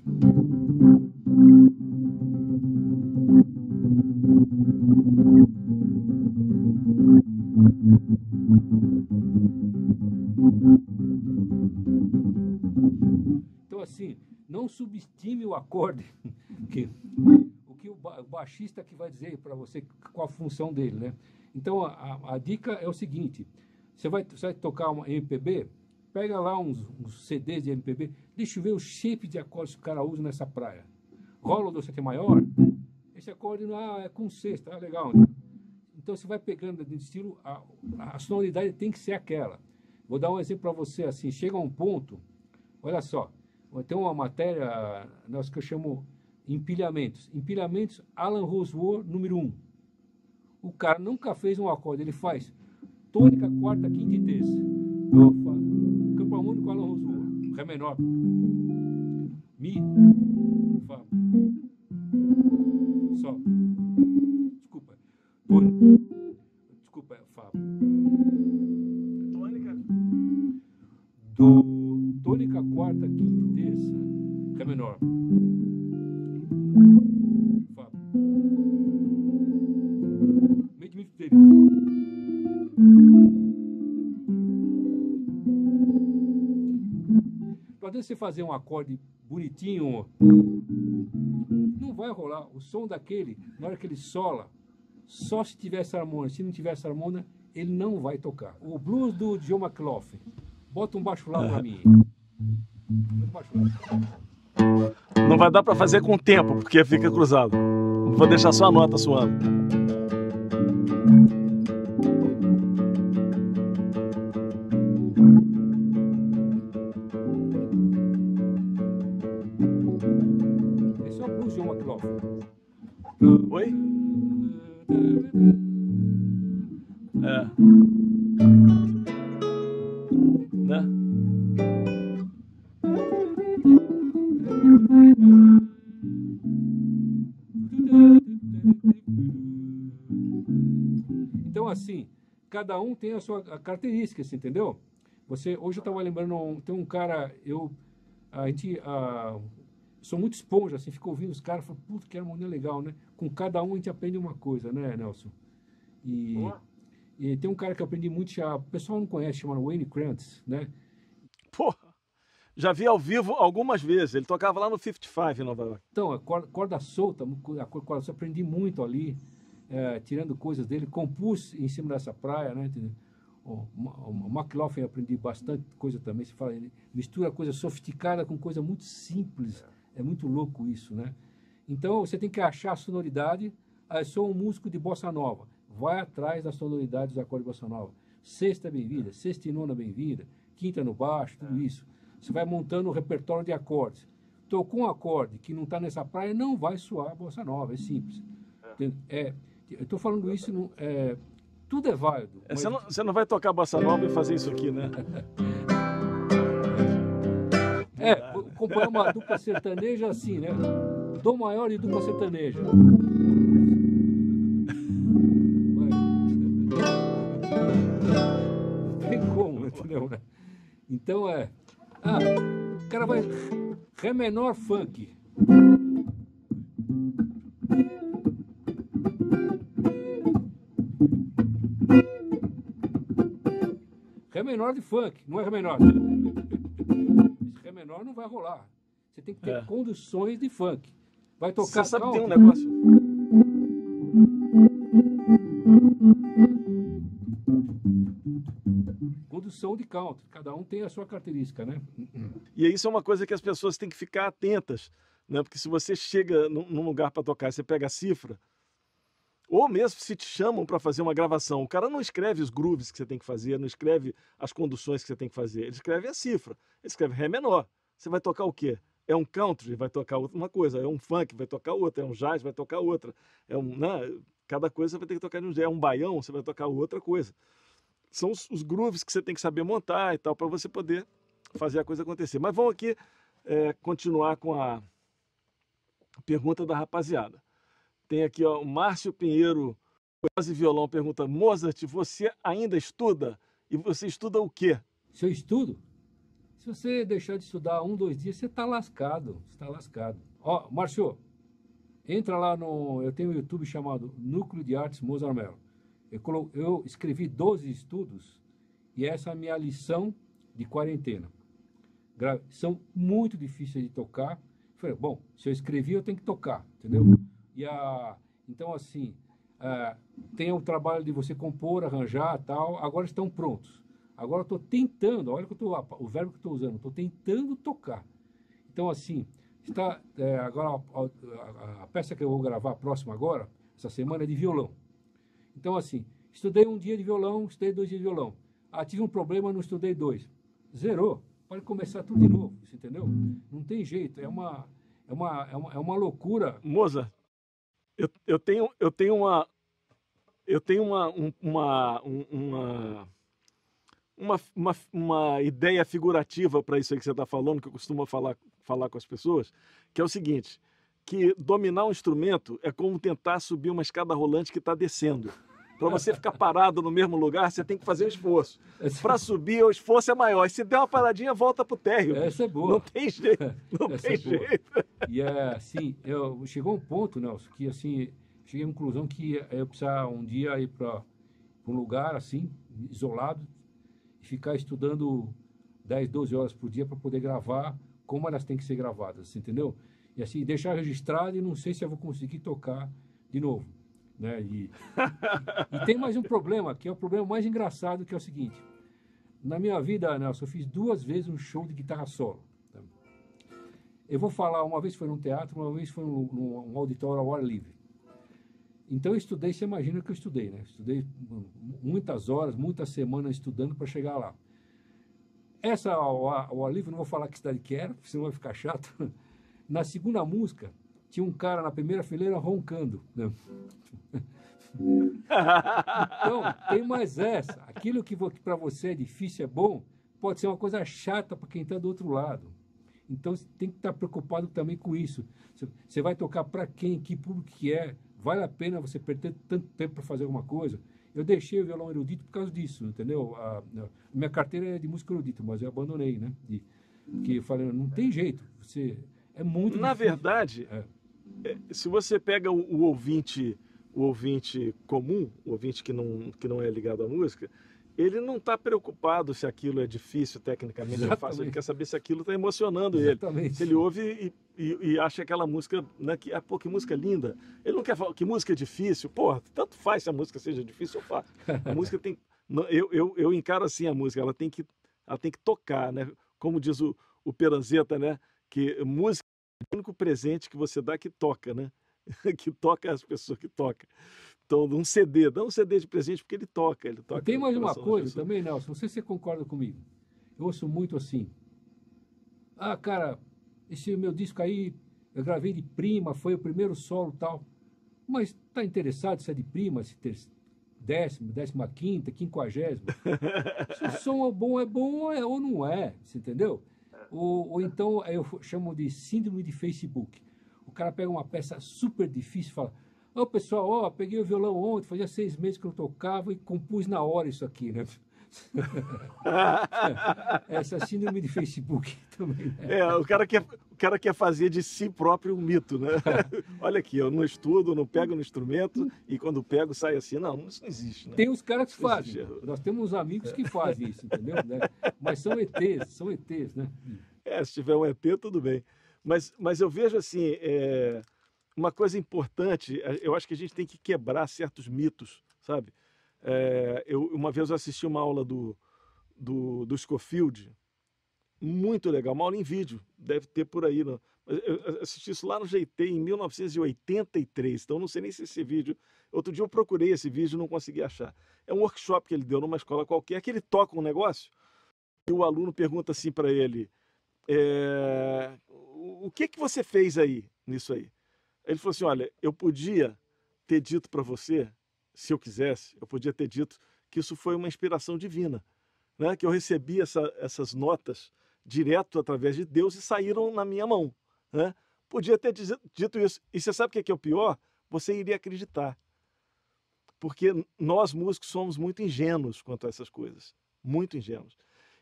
Assim, não subestime o acorde, que, o que o baixista que vai dizer para você qual a função dele, né? Então, a, a, dica é o seguinte, você vai, você vai tocar uma MPB, pega lá uns, uns, CDs de MPB, deixa eu ver o shape de acordes que o cara usa nessa praia. Rola do aqui maior, esse acorde não é com sexta, ah, legal. Então você vai pegando de estilo, a, a sonoridade tem que ser aquela. Vou dar um exemplo para você assim, chega a um ponto, olha só, tem uma matéria nós que eu chamo empilhamentos. Empilhamentos Alan Rosewar número 1. Um. O cara nunca fez um acorde, ele faz tônica, quarta, quinta e terça. campo harmônico Alan Rosewar, Ré menor. Mi, Fá. Sol. Desculpa, Fá. Menor. Fá. Meio diminuto dele. Pode você fazer um acorde bonitinho, não vai rolar. O som daquele, na hora que ele sola, só se tiver essa harmonia. Se não tiver essa harmonia, ele não vai tocar. O blues do John McLaughlin. Bota um baixo lá para mim. Não vai dar para fazer com o tempo, porque fica cruzado. Vou deixar só a nota suando. Cada um tem a sua característica, assim, entendeu? Você, hoje eu estava lembrando, tem um cara, eu, a gente, a, sou muito esponja, assim, fico ouvindo os caras, falo, puta, que harmonia legal, né? Com cada um a gente aprende uma coisa, né, Nelson? E, e tem um cara que eu aprendi muito, já, o pessoal não conhece, chamado Wayne Krantz, né? Porra! Já vi ao vivo algumas vezes. Ele tocava lá no 55 em Nova York. Então, a corda, corda solta, a corda solta, aprendi muito ali, é, tirando coisas dele. Compus em cima dessa praia, né? O, o McLaughlin aprendi bastante coisa também. Se fala, mistura coisa sofisticada com coisa muito simples. É muito louco isso, né? Então, você tem que achar a sonoridade. Ah, sou um músico de bossa nova. Vai atrás da sonoridade dos acordes de bossa nova. Sexta bem-vinda, sexta e nona bem-vinda, quinta no baixo, tudo isso. Você vai montando o repertório de acordes. Tocou um acorde que não está nessa praia, não vai soar bossa nova, é simples. É, eu estou falando isso, não, é, tudo é válido. É, você, não, você não vai tocar bossa nova e fazer isso aqui, né? É, compõe uma dupla sertaneja assim, né? Dom maior e dupla sertaneja. Não tem como, entendeu? Né? Então é. Ah, o cara vai. Ré menor funk. Menor de funk, não é Ré menor. Esse Ré menor não vai rolar. Você tem que ter é. condições de funk. Vai tocar. Você sabe que tem um negócio. Condução de country. Cada um tem a sua característica, né? E isso é uma coisa que as pessoas têm que ficar atentas, né? Porque se você chega num lugar para tocar e você pega a cifra, ou mesmo se te chamam para fazer uma gravação, o cara não escreve os grooves que você tem que fazer, não escreve as conduções que você tem que fazer, ele escreve a cifra, ele escreve Ré menor. Você vai tocar o quê? É um country, vai tocar uma coisa, é um funk, vai tocar outra, é um jazz, vai tocar outra. É um, né? Cada coisa você vai ter que tocar de um jeito. É um baião, você vai tocar outra coisa. São os, os grooves que você tem que saber montar e tal, para você poder fazer a coisa acontecer. Mas vamos aqui é, continuar com a pergunta da rapaziada. Tem aqui ó, o Márcio Pinheiro, quase violão, pergunta: Mozart, você ainda estuda? E você estuda o quê? Se eu estudo? Se você deixar de estudar um, dois dias, você está lascado. Está lascado. Ó, Márcio, entra lá no. Eu tenho um YouTube chamado Núcleo de Artes Mozart Mello. Eu, colo, eu escrevi 12 estudos e essa é a minha lição de quarentena. Gra, são muito difíceis de tocar. falei, bom, se eu escrevi, eu tenho que tocar, entendeu? E a, então, assim, é, tem o trabalho de você compor, arranjar tal, agora estão prontos. Agora estou tentando, olha que eu tô, o verbo que estou usando, estou tentando tocar. Então, assim, está, é, agora a, a, a, peça que eu vou gravar próxima agora, essa semana, é de violão. Então, assim, estudei um dia de violão, estudei dois dias de violão. Ah, tive um problema, não estudei dois. Zerou. Pode começar tudo de novo, entendeu? Não tem jeito, é uma, é uma, é uma, é uma loucura. Moza, eu, eu, tenho, eu tenho uma, eu tenho uma, uma, uma uma, uma, uma ideia figurativa para isso aí que você está falando, que eu costumo falar, falar com as pessoas, que é o seguinte, que dominar um instrumento é como tentar subir uma escada rolante que está descendo. Para você ficar parado no mesmo lugar, você tem que fazer um esforço. Para subir, o esforço é maior. E se der uma paradinha, volta para o térreo. Essa é boa. Não tem jeito. Não Essa tem é jeito. E é assim, eu, chegou um ponto, Nelson, que assim, cheguei à conclusão que eu precisava um dia ir para um lugar assim, isolado, e ficar estudando 10, 12 horas por dia para poder gravar como elas têm que ser gravadas, entendeu? E assim, deixar registrado e não sei se eu vou conseguir tocar de novo. Né? E, e tem mais um problema, que é o problema mais engraçado, que é o seguinte. Na minha vida, Nelson, eu fiz duas vezes um show de guitarra solo. Tá? Eu vou falar, uma vez foi num teatro, uma vez foi num, num auditório ao ar livre. Então eu estudei, você imagina que eu estudei, né? Estudei muitas horas, muitas semanas estudando para chegar lá. Essa, o, o Alívio, não vou falar que cidade que era, senão vai ficar chato. Na segunda música, tinha um cara na primeira fileira roncando. Né? então, tem mais essa. Aquilo que para você é difícil, é bom, pode ser uma coisa chata para quem está do outro lado. Então, você tem que estar tá preocupado também com isso. Você vai tocar para quem, que público que é, Vale a pena você perder tanto tempo para fazer alguma coisa? eu deixei o violão erudito por causa disso, entendeu? A, a minha carteira é de música erudita, mas eu abandonei, né? De, que eu falei, não tem jeito, você é muito Na difícil. verdade, É. é, se você pega o, o ouvinte, o ouvinte comum, o ouvinte que não, que não é ligado à música, ele não está preocupado se aquilo é difícil tecnicamente ou fácil, ele quer saber se aquilo está emocionando ele. Exatamente. Se ele ouve e, e- e acha aquela música, né, que, ah, pô, que música linda. Ele não quer falar que música é difícil. Pô, tanto faz se a música seja difícil ou fácil. A música tem. Eu, eu, eu encaro assim a música, ela tem que, ela tem que tocar, né? Como diz o, o Peranzeta, né? Que música é o único presente que você dá que toca, né? que toca as pessoas que toca. Então, um CD, dá um CD de presente porque ele toca. Ele toca E tem mais uma coisa também, Nelson, não sei se você concorda comigo. Eu ouço muito assim. Ah, cara, esse meu disco aí, eu gravei de prima, foi o primeiro solo e tal. Mas tá interessado se é de prima, se ter décimo, décima quinta, quinquagésima? se o som é bom, é bom é- ou não é, você entendeu? Ou, ou então eu chamo de síndrome de Facebook. O cara pega uma peça super difícil e fala: Ô pessoal, ó, peguei o violão ontem, fazia seis meses que eu tocava e compus na hora isso aqui, né? Essa síndrome de Facebook também. Né? É, o cara, quer, o cara quer fazer de si próprio um mito, né? Olha aqui, eu não estudo, não pego no instrumento e quando pego sai assim. Não, isso não existe, né? Tem os caras que fazem. Nós temos uns amigos que fazem isso, entendeu? Né? Mas são ETs, são ETs, né? É, se tiver um ET, tudo bem. Mas, mas eu vejo assim, é, uma coisa importante, é, eu acho que a gente tem que quebrar certos mitos, sabe? É, eu, uma vez eu assisti uma aula do, do, do Scofield, muito legal, uma aula em vídeo, deve ter por aí. Eu assisti isso lá no GT em 1983, então não sei nem se esse vídeo. Outro dia eu procurei esse vídeo e não consegui achar. É um workshop que ele deu numa escola qualquer, que ele toca um negócio e o aluno pergunta assim para ele: é, o que que você fez aí nisso aí? Ele falou assim: olha, eu podia ter dito para você, se eu quisesse, eu podia ter dito que isso foi uma inspiração divina, né? Que eu recebi essa- essas notas direto através de Deus e saíram na minha mão, né? Podia ter dito isso. E você sabe o que é, que é o pior? Você iria acreditar. Porque nós músicos somos muito ingênuos quanto a essas coisas, muito ingênuos.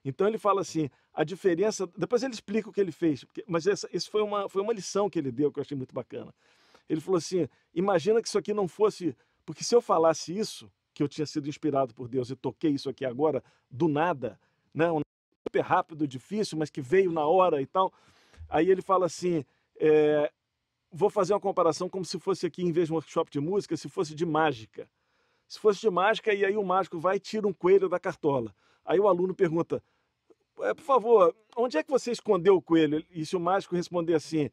Então ele fala assim, a diferença. Depois ele explica o que ele fez, mas essa, isso foi uma, foi uma lição que ele deu que eu achei muito bacana. Ele falou assim: imagina que isso aqui não fosse. Porque se eu falasse isso, que eu tinha sido inspirado por Deus e toquei isso aqui agora, do nada, né? um super rápido, difícil, mas que veio na hora e tal. Aí ele fala assim: é, vou fazer uma comparação como se fosse aqui, em vez de um workshop de música, se fosse de mágica. Se fosse de mágica, e aí o mágico vai e tira um coelho da cartola. Aí o aluno pergunta: "É, por favor, onde é que você escondeu o coelho? E se o mágico responder assim: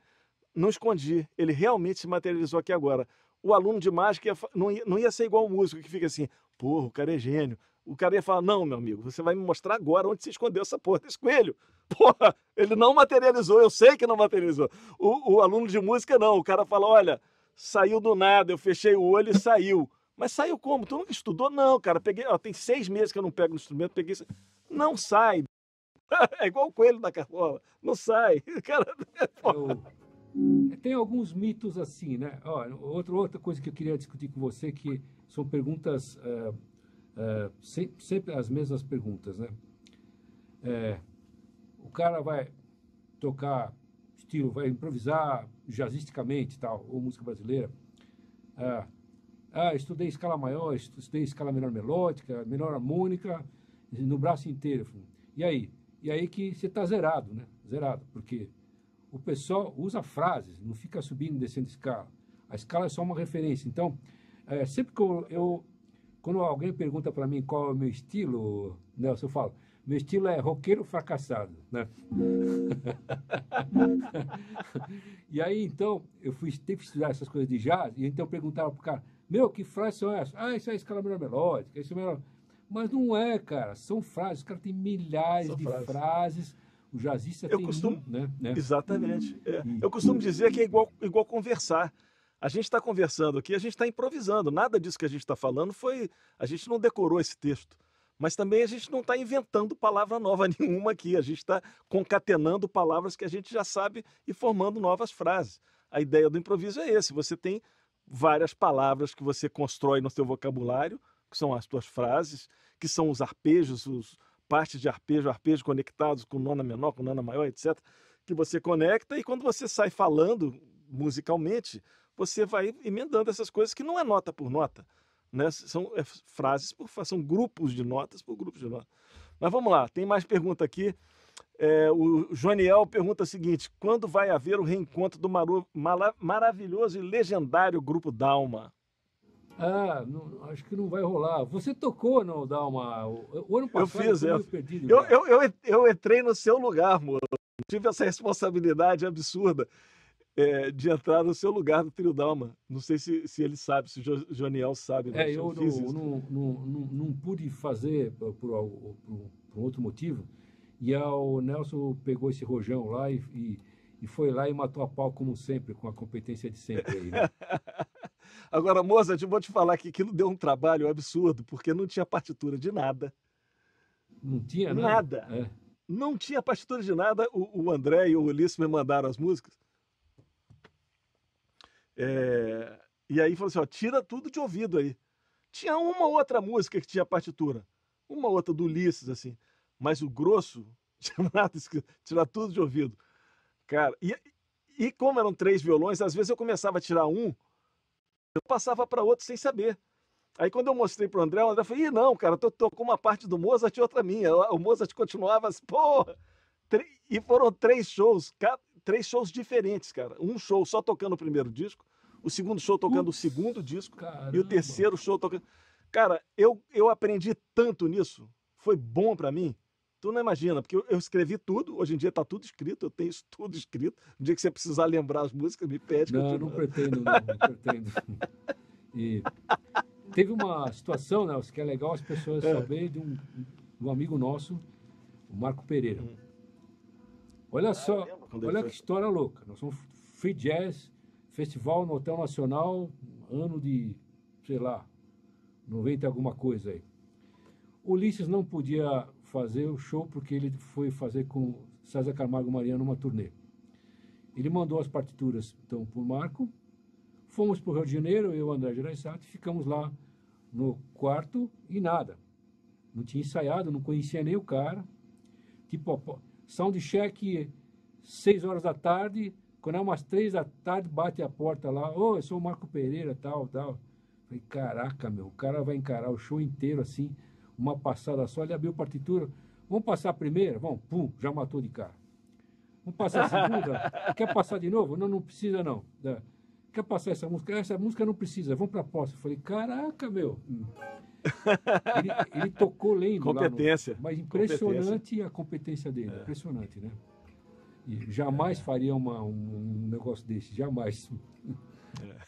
não escondi, ele realmente se materializou aqui agora. O aluno de mágica ia não, ia, não ia ser igual o músico que fica assim: porra, o cara é gênio. O cara ia falar: não, meu amigo, você vai me mostrar agora onde você escondeu essa porra desse coelho. Porra, ele não materializou, eu sei que não materializou. O, o aluno de música não, o cara fala: olha, saiu do nada, eu fechei o olho e saiu. Mas saiu como? Tu nunca estudou? Não, cara. Peguei, ó, tem seis meses que eu não pego no instrumento, peguei. isso- Não sai. É igual o coelho da cartola. Não sai. Cara, Eu- Tem alguns mitos assim, né? Outra, outra coisa que eu queria discutir com você, que são perguntas, é, é, sem- sempre as mesmas perguntas, né? É, o cara vai tocar estilo, vai improvisar jazzisticamente tal, ou música brasileira. Ah, ah, estudei escala maior, estu- estudei escala menor melódica, menor harmônica, no braço inteiro. E aí? E aí que você está zerado, né? Zerado, porque o pessoal usa frases, não fica subindo e descendo escala. A escala é só uma referência. Então, é, sempre que eu, eu- quando alguém pergunta para mim qual é o meu estilo, Nelson, eu falo, meu estilo é roqueiro fracassado, né? e aí, então, eu fui ter que estudar essas coisas de jazz, e então perguntava pro cara, meu, que frases são essas? Ah, isso é escala menor melódica, isso é menor... Mas não é, cara, são frases, o cara tem milhares São de frases. frases, o jazzista Eu tem costumo- um, né? né? Exatamente. É. Eu costumo dizer que é igual, igual conversar. A gente está conversando aqui, a gente está improvisando. Nada disso que a gente está falando foi. A gente não decorou esse texto. Mas também a gente não está inventando palavra nova nenhuma aqui. A gente está concatenando palavras que a gente já sabe e formando novas frases. A ideia do improviso é esse. Você tem várias palavras que você constrói no seu vocabulário, que são as tuas frases, que são os arpejos, os partes de arpejo, arpejo conectados com nona menor, com nona maior, etc., que você conecta e quando você sai falando musicalmente, você vai emendando essas coisas que não é nota por nota, né? São é, frases por são grupos de notas por grupos de notas. Mas vamos lá, tem mais pergunta aqui. É, o Joaniel pergunta o seguinte: quando vai haver o reencontro do maru, maravilhoso e legendário grupo Dalma? Ah, não, acho que não vai rolar. Você tocou no Dalma o, ano passado? Eu fiz, eu, perdido, eu, eu, eu, eu, entrei no seu lugar, amor. Tive essa responsabilidade absurda é, de entrar no seu lugar no Trio Dalma. Não sei se, se ele sabe, se o Joniel sabe. É, eu, não, não, não, não, pude fazer por, por, por, outro motivo. E o Nelson pegou esse rojão lá e, e, e, foi lá e matou a pau, como sempre, com a competência de sempre aí, né? Agora, Mozart, eu vou te falar que aquilo deu um trabalho absurdo, porque não tinha partitura de nada. Não tinha nada? Nada. É. Não tinha partitura de nada. O, o André e o Ulisses me mandaram as músicas. É, e aí falou assim: ó, tira tudo de ouvido aí. Tinha uma outra música que tinha partitura, uma outra do Ulisses, assim, mas o grosso tinha nada escrito, tirar tudo de ouvido. Cara, e, e como eram três violões, às vezes eu começava a tirar um, eu passava para outro sem saber. Aí quando eu mostrei para o André, o André falou: Ih, não, cara, tu tocou uma parte do Mozart e outra minha. O Mozart continuava assim, porra. E foram três shows, três shows diferentes, cara. Um show só tocando o primeiro disco, o segundo show tocando Ups, o segundo disco caramba. e o terceiro show tocando. Cara, eu, eu aprendi tanto nisso. Foi bom para mim. Tu não imagina, porque eu, eu, escrevi tudo, hoje em dia está tudo escrito, eu tenho isso tudo escrito. No dia que você precisar lembrar as músicas, me pede. Não, não pretendo, não, não pretendo. E teve uma situação, né, que é legal as pessoas é. saberem de um, um amigo nosso, o Marco Pereira. Hum. Olha ah, só, olha que história louca. Nós somos Free Jazz, festival no Hotel Nacional, ano de, sei lá, 90 alguma coisa aí. Ulisses não podia fazer o show porque ele foi fazer com César Camargo Mariano uma turnê. Ele mandou as partituras então por Marco. Fomos para o Rio de Janeiro, eu o André Gereissati, ficamos lá no quarto e nada. Não tinha ensaiado, não conhecia nem o cara. Tipo, Soundcheck, seis horas da tarde, quando é umas três da tarde, bate a porta lá, ô, oh, eu sou o Marco Pereira, tal, tal. Falei, caraca, meu, o cara vai encarar o show inteiro assim, uma passada só, ele abriu a partitura. Vamos passar a primeira? Vamos, pum, já matou de cara. Vamos passar a segunda? Quer passar de novo? Não, não precisa não. Quer passar essa música? Essa música não precisa, vamos para a próxima. Falei, caraca, meu. Ele, ele tocou lendo. Competência. No, mas impressionante competência. a competência dele. É. Impressionante, né? E jamais faria uma, um negócio desse, jamais.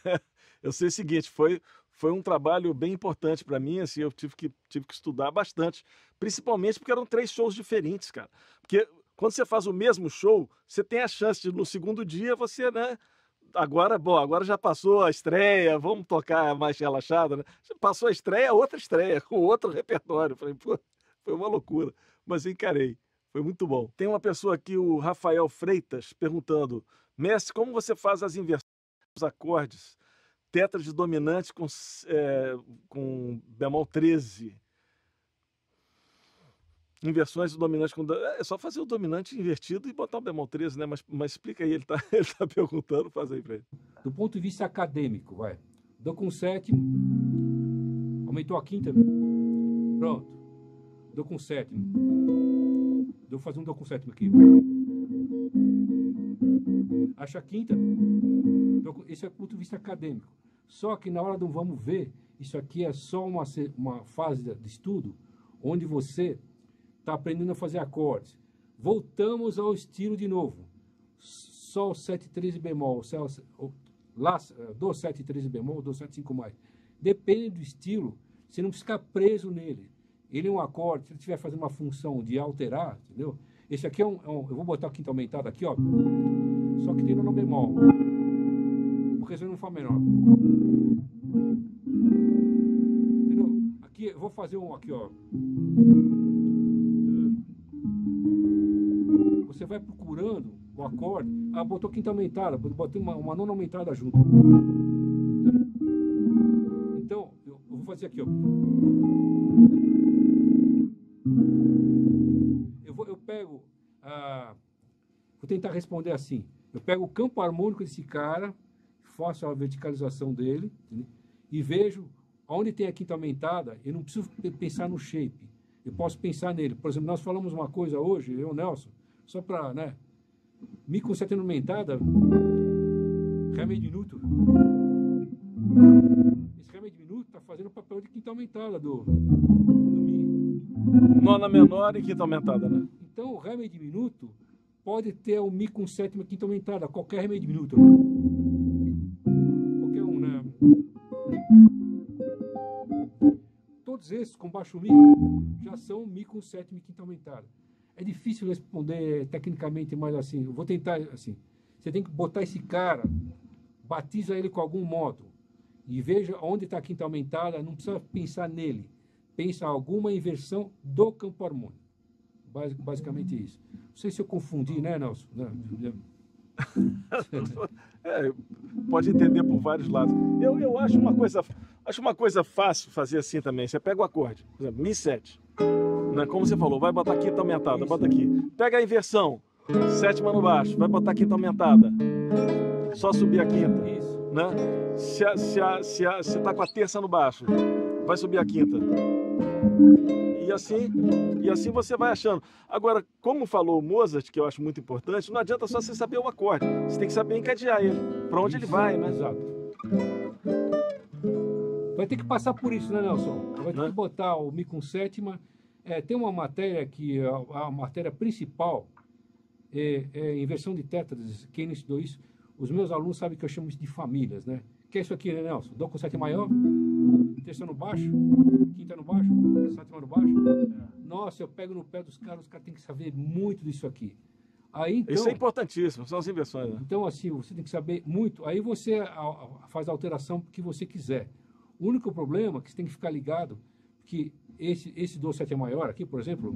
É. Eu sei o seguinte, foi, foi um trabalho bem importante para mim, assim, eu tive que, tive que estudar bastante, principalmente porque eram três shows diferentes, cara. Porque quando você faz o mesmo show, você tem a chance de no segundo dia você, né, agora, bom, agora já passou a estreia, vamos tocar mais relaxado, né? Passou a estreia, outra estreia, com outro repertório. Falei, pô, foi uma loucura, mas encarei. Foi muito bom. Tem uma pessoa aqui, o Rafael Freitas, perguntando: Mestre, como você faz as inversões dos acordes? Tétrade dominante com, é, com bemol 13. Inversões do dominante com. É só fazer o dominante invertido e botar o bemol 13, né? Mas, mas explica aí, ele está ele tá perguntando, faz aí para ele. Do ponto de vista acadêmico, vai. Dou com sétimo, aumentou a quinta, pronto. Dou com sétimo. Dou fazer um dou com sétimo aqui. Acha quinta. Isso é do ponto de vista acadêmico. Só que na hora do vamos ver, isso aqui é só uma, uma fase de estudo onde você está aprendendo a fazer acordes. Voltamos ao estilo de novo. Sol 7, 13 bemol, Lá, Dó 7, 13 bemol, Dó 7, 5 mais. Depende do estilo, você não ficar preso nele. Ele é um acorde, se ele estiver fazendo uma função de alterar, entendeu? Esse aqui é um, é um eu vou botar a quinta aumentada aqui, ó. Só que tem no bemol. Porque você não Fá menor. Entendeu? Aqui, eu vou fazer um aqui, ó. Você vai procurando o acorde. Ah, botou quinta aumentada, botei uma, uma nona aumentada junto. Então, eu, vou fazer aqui, ó. Tentar responder assim. Eu pego o campo harmônico desse cara, faço a verticalização dele e vejo onde tem a quinta aumentada. Eu não preciso pensar no shape. Eu posso pensar nele. Por exemplo, nós falamos uma coisa hoje, eu, Nelson, só para, né? Mi com sétima aumentada, Ré meio diminuto. Esse Ré meio diminuto está fazendo o papel de quinta aumentada do, do Mi. Nona menor e quinta aumentada, né? Então, o Ré meio diminuto pode ter o Mi com sétima quinta aumentada, qualquer Ré meio diminuto. Qualquer um, né? Todos esses com baixo Mi já são Mi com sétima e quinta aumentada. É difícil responder tecnicamente, mas assim, eu vou tentar assim. Você tem que botar esse cara, batiza ele com algum modo e veja onde está a quinta aumentada. Não precisa pensar nele. Pensa alguma inversão do campo harmônico. Basicamente isso. Não sei se eu confundi, né, Nelson? é, pode entender por vários lados. Eu, eu acho uma coisa acho uma coisa fácil fazer assim também. Você pega o acorde, por exemplo, Mi 7 né? Como você falou, vai botar quinta aumentada, bota aqui. Pega a inversão, sétima no baixo, vai botar quinta aumentada. Só subir a quinta. Isso. Né? Se, a, se, a, se, a, se tá com a terça no baixo, vai subir a quinta. E assim, e assim você vai achando. Agora, como falou o Mozart, que eu acho muito importante, não adianta só você saber o acorde. Você tem que saber encadear ele. Para onde isso, ele vai, né? Exato. Vai ter que passar por isso, né, Nelson? Vai ter né? que botar o Mi com sétima é, tem uma matéria que a, a matéria principal é, é, inversão de tétras. Quem não estudou isso, os meus alunos sabem que eu chamo isso de famílias, né? Que é isso aqui, né, Nelson? Dó com sétima maior, terça no baixo, quinta no baixo, sétima no baixo. Nossa, eu pego no pé dos caras, os caras têm que saber muito disso aqui. Aí, então, Isso é importantíssimo, são as inversões. Né? Então, assim, você tem que saber muito. Aí você faz a alteração que você quiser. O único problema é que você tem que ficar ligado que esse, esse do sétima maior aqui, por exemplo,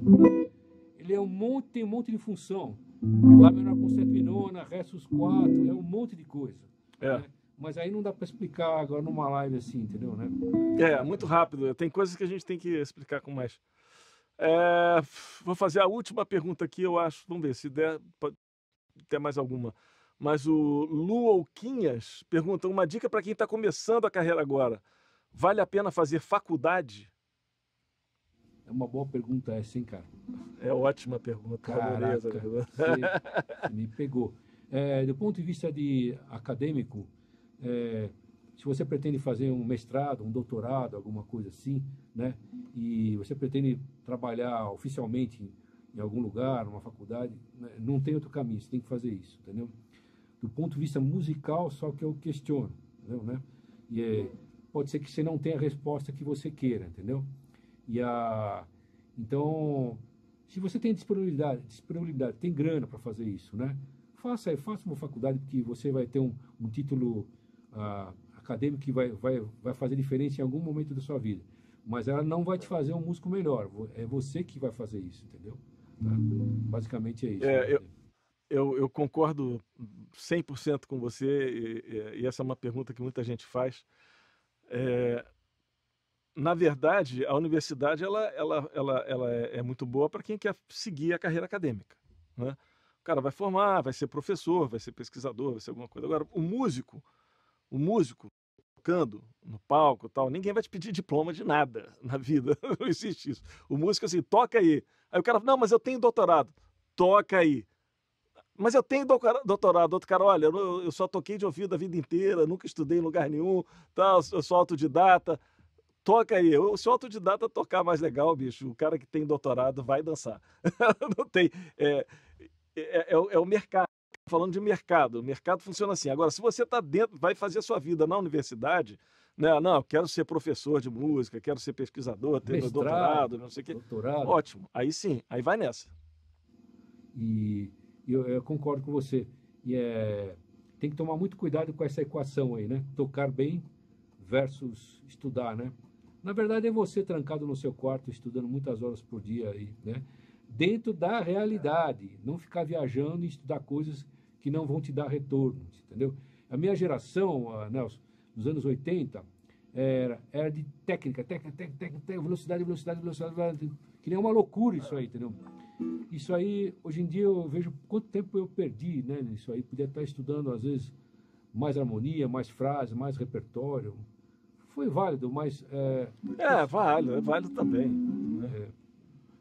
ele é um monte, tem um monte de função. Lá menor com sétima e nona, restos quatro, é um monte de coisa. É. Né? Mas aí não dá para explicar agora numa live assim, entendeu, né? É, muito rápido. Tem coisas que a gente tem que explicar com mais. É, vou fazer a última pergunta aqui, eu acho. Vamos ver se der, pode ter mais alguma. Mas o Lu Alquinhas pergunta: uma dica para quem está começando a carreira agora. Vale a pena fazer faculdade? É uma boa pergunta essa, hein, cara? É ótima pergunta. Caraca, você, me pegou. É, do ponto de vista de acadêmico, é, se você pretende fazer um mestrado, um doutorado, alguma coisa assim, né? E você pretende trabalhar oficialmente em, algum lugar, numa faculdade, né, não tem outro caminho, você tem que fazer isso, entendeu? Do ponto de vista musical, só que eu questiono, entendeu, né? E é, pode ser que você não tenha a resposta que você queira, entendeu? E a, então, se você tem disponibilidade, disponibilidade tem grana para fazer isso, né? Faça, faça uma faculdade que você vai ter um, um título uh, acadêmico que vai, vai, vai fazer diferença em algum momento da sua vida. Mas ela não vai te fazer um músico melhor. É você que vai fazer isso, entendeu? Tá? Basicamente é isso. É, eu, eu, eu, concordo 100% com você, e, e, essa é uma pergunta que muita gente faz. É, na verdade, a universidade ela, ela, ela, ela é, é muito boa para quem quer seguir a carreira acadêmica. Né? O cara vai formar, vai ser professor, vai ser pesquisador, vai ser alguma coisa. Agora, o músico, o músico tocando no palco tal, ninguém vai te pedir diploma de nada na vida. Não existe isso. O músico assim, toca aí. Aí o cara, não, mas eu tenho doutorado. Toca aí. Mas eu tenho doutorado. Outro cara, olha, eu só toquei de ouvido a vida inteira, nunca estudei em lugar nenhum, tal, eu sou autodidata toca aí. Se o autodidata tocar mais legal, bicho, o cara que tem doutorado vai dançar. Não tem. É, é, é, é, o mercado. Falando de mercado, o mercado funciona assim. Agora, se você está dentro, vai fazer a sua vida na universidade, né? Não, quero ser professor de música, quero ser pesquisador, ter Mestrado, meu doutorado, não sei o quê. Doutorado. Ótimo. Aí sim, aí vai nessa. E eu, eu concordo com você. E é, tem que tomar muito cuidado com essa equação aí, né? Tocar bem versus estudar, né? Na verdade, é você trancado no seu quarto, estudando muitas horas por dia, aí, né? dentro da realidade. Não ficar viajando e estudar coisas que não vão te dar retorno, entendeu? A minha geração, Nelson, nos anos 80, era, era de técnica, técnica, técnica, técnica, velocidade, velocidade, velocidade, que nem uma loucura isso aí, entendeu? Isso aí, hoje em dia eu vejo quanto tempo eu perdi, né, nisso aí, podia estar estudando às vezes mais harmonia, mais frase, mais repertório. Foi válido, mas... É, é válido, é válido também. Né? É,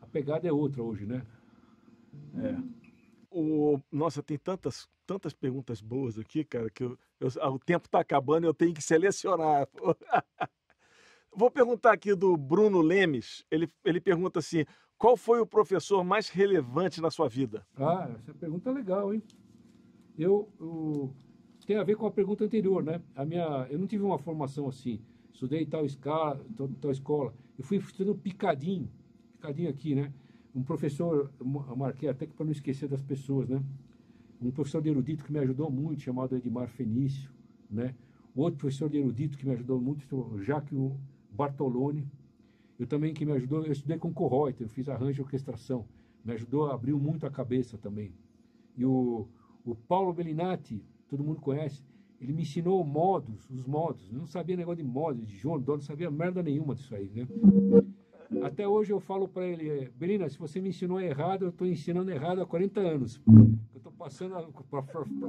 a pegada é outra hoje, né? É. O, nossa, tem tantas, tantas perguntas boas aqui, cara, que eu, eu, o tempo está acabando e eu tenho que selecionar. Vou perguntar aqui do Bruno Lemes. Ele, ele pergunta assim: qual foi o professor mais relevante na sua vida? Ah, essa pergunta é legal, hein? Eu, eu tem a ver com a pergunta anterior, né? A minha, eu não tive uma formação assim. Estudei tal escala, tal, tal escola. Eu fui estudando picadinho, picadinho aqui, né? Um professor, marquei até que para não esquecer das pessoas, né? Um professor de erudito que me ajudou muito, chamado Edmar Fenício, né? Outro professor de erudito que me ajudou muito, Jacques Bartoloni. Eu também que me ajudou, eu estudei com Corroiter, eu fiz arranjo e orquestração. Me ajudou, abriu muito a cabeça também. E o, o Paulo Bellinati, todo mundo conhece, ele me ensinou modos, os modos. Eu não sabia negócio de modos, de João, não sabia merda nenhuma disso aí, né? Até hoje eu falo para ele, Belina, se você me ensinou errado, eu estou ensinando errado há 40 anos. Eu estou passando para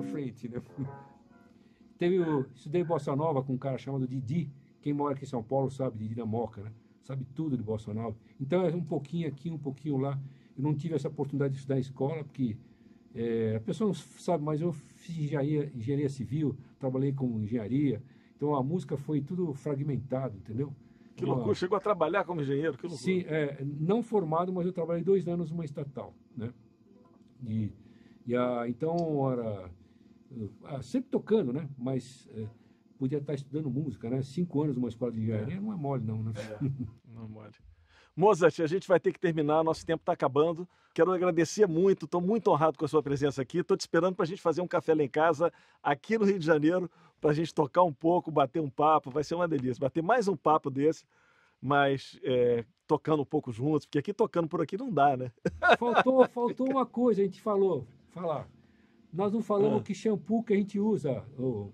frente, né? Teve o, estudei bossa nova com um cara chamado Didi, quem mora aqui em São Paulo sabe, Didi da Moca, né? Sabe tudo de bossa nova. Então é um pouquinho aqui, um pouquinho lá. Eu não tive essa oportunidade de estudar em escola, porque é, a pessoa não sabe, mas eu fiz engenharia, engenharia civil, trabalhei com engenharia, então a música foi tudo fragmentado, entendeu? Que loucura, chegou a trabalhar como engenheiro, que loucura. Sim, é, não formado, mas eu trabalhei dois anos numa estatal, né? E, e a, então, era, ah, sempre tocando, né? Mas é, podia estar estudando música, né? Cinco anos numa escola de engenharia é. não é mole, não, né? É, não é mole. Mozart, a gente vai ter que terminar, nosso tempo está acabando. Quero agradecer muito, estou muito honrado com a sua presença aqui. Estou te esperando para a gente fazer um café lá em casa, aqui no Rio de Janeiro, para a gente tocar um pouco, bater um papo. Vai ser uma delícia. Bater mais um papo desse, mas é, tocando um pouco juntos, porque aqui tocando por aqui não dá, né? Faltou, faltou uma coisa, a gente falou, falar. Nós não falamos ah. que shampoo que a gente usa, oh,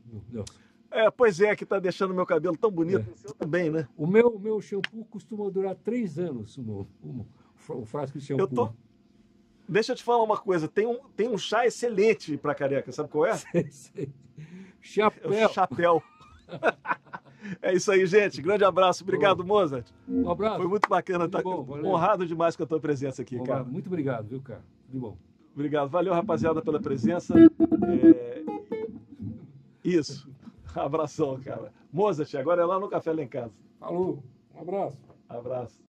é, pois é, que está deixando meu cabelo tão bonito. É. O seu também, né? O meu, o meu shampoo costuma durar três anos, o, o, o frasco de shampoo. Eu tô... Deixa eu te falar uma coisa, tem um, tem um chá excelente para careca, sabe qual é? Sei, sei. Chapéu. É chapéu. é isso aí, gente. Grande abraço. Obrigado, Mozart. Um abraço. Foi muito bacana. Muito tá bom, honrado demais com a tua presença aqui, bom, cara. Muito obrigado, viu, cara? De bom. Obrigado. Valeu, rapaziada, pela presença. É... Isso. Abração, cara. Mozart, agora é lá no Café lá em casa. Falou. Um abraço. Abraço.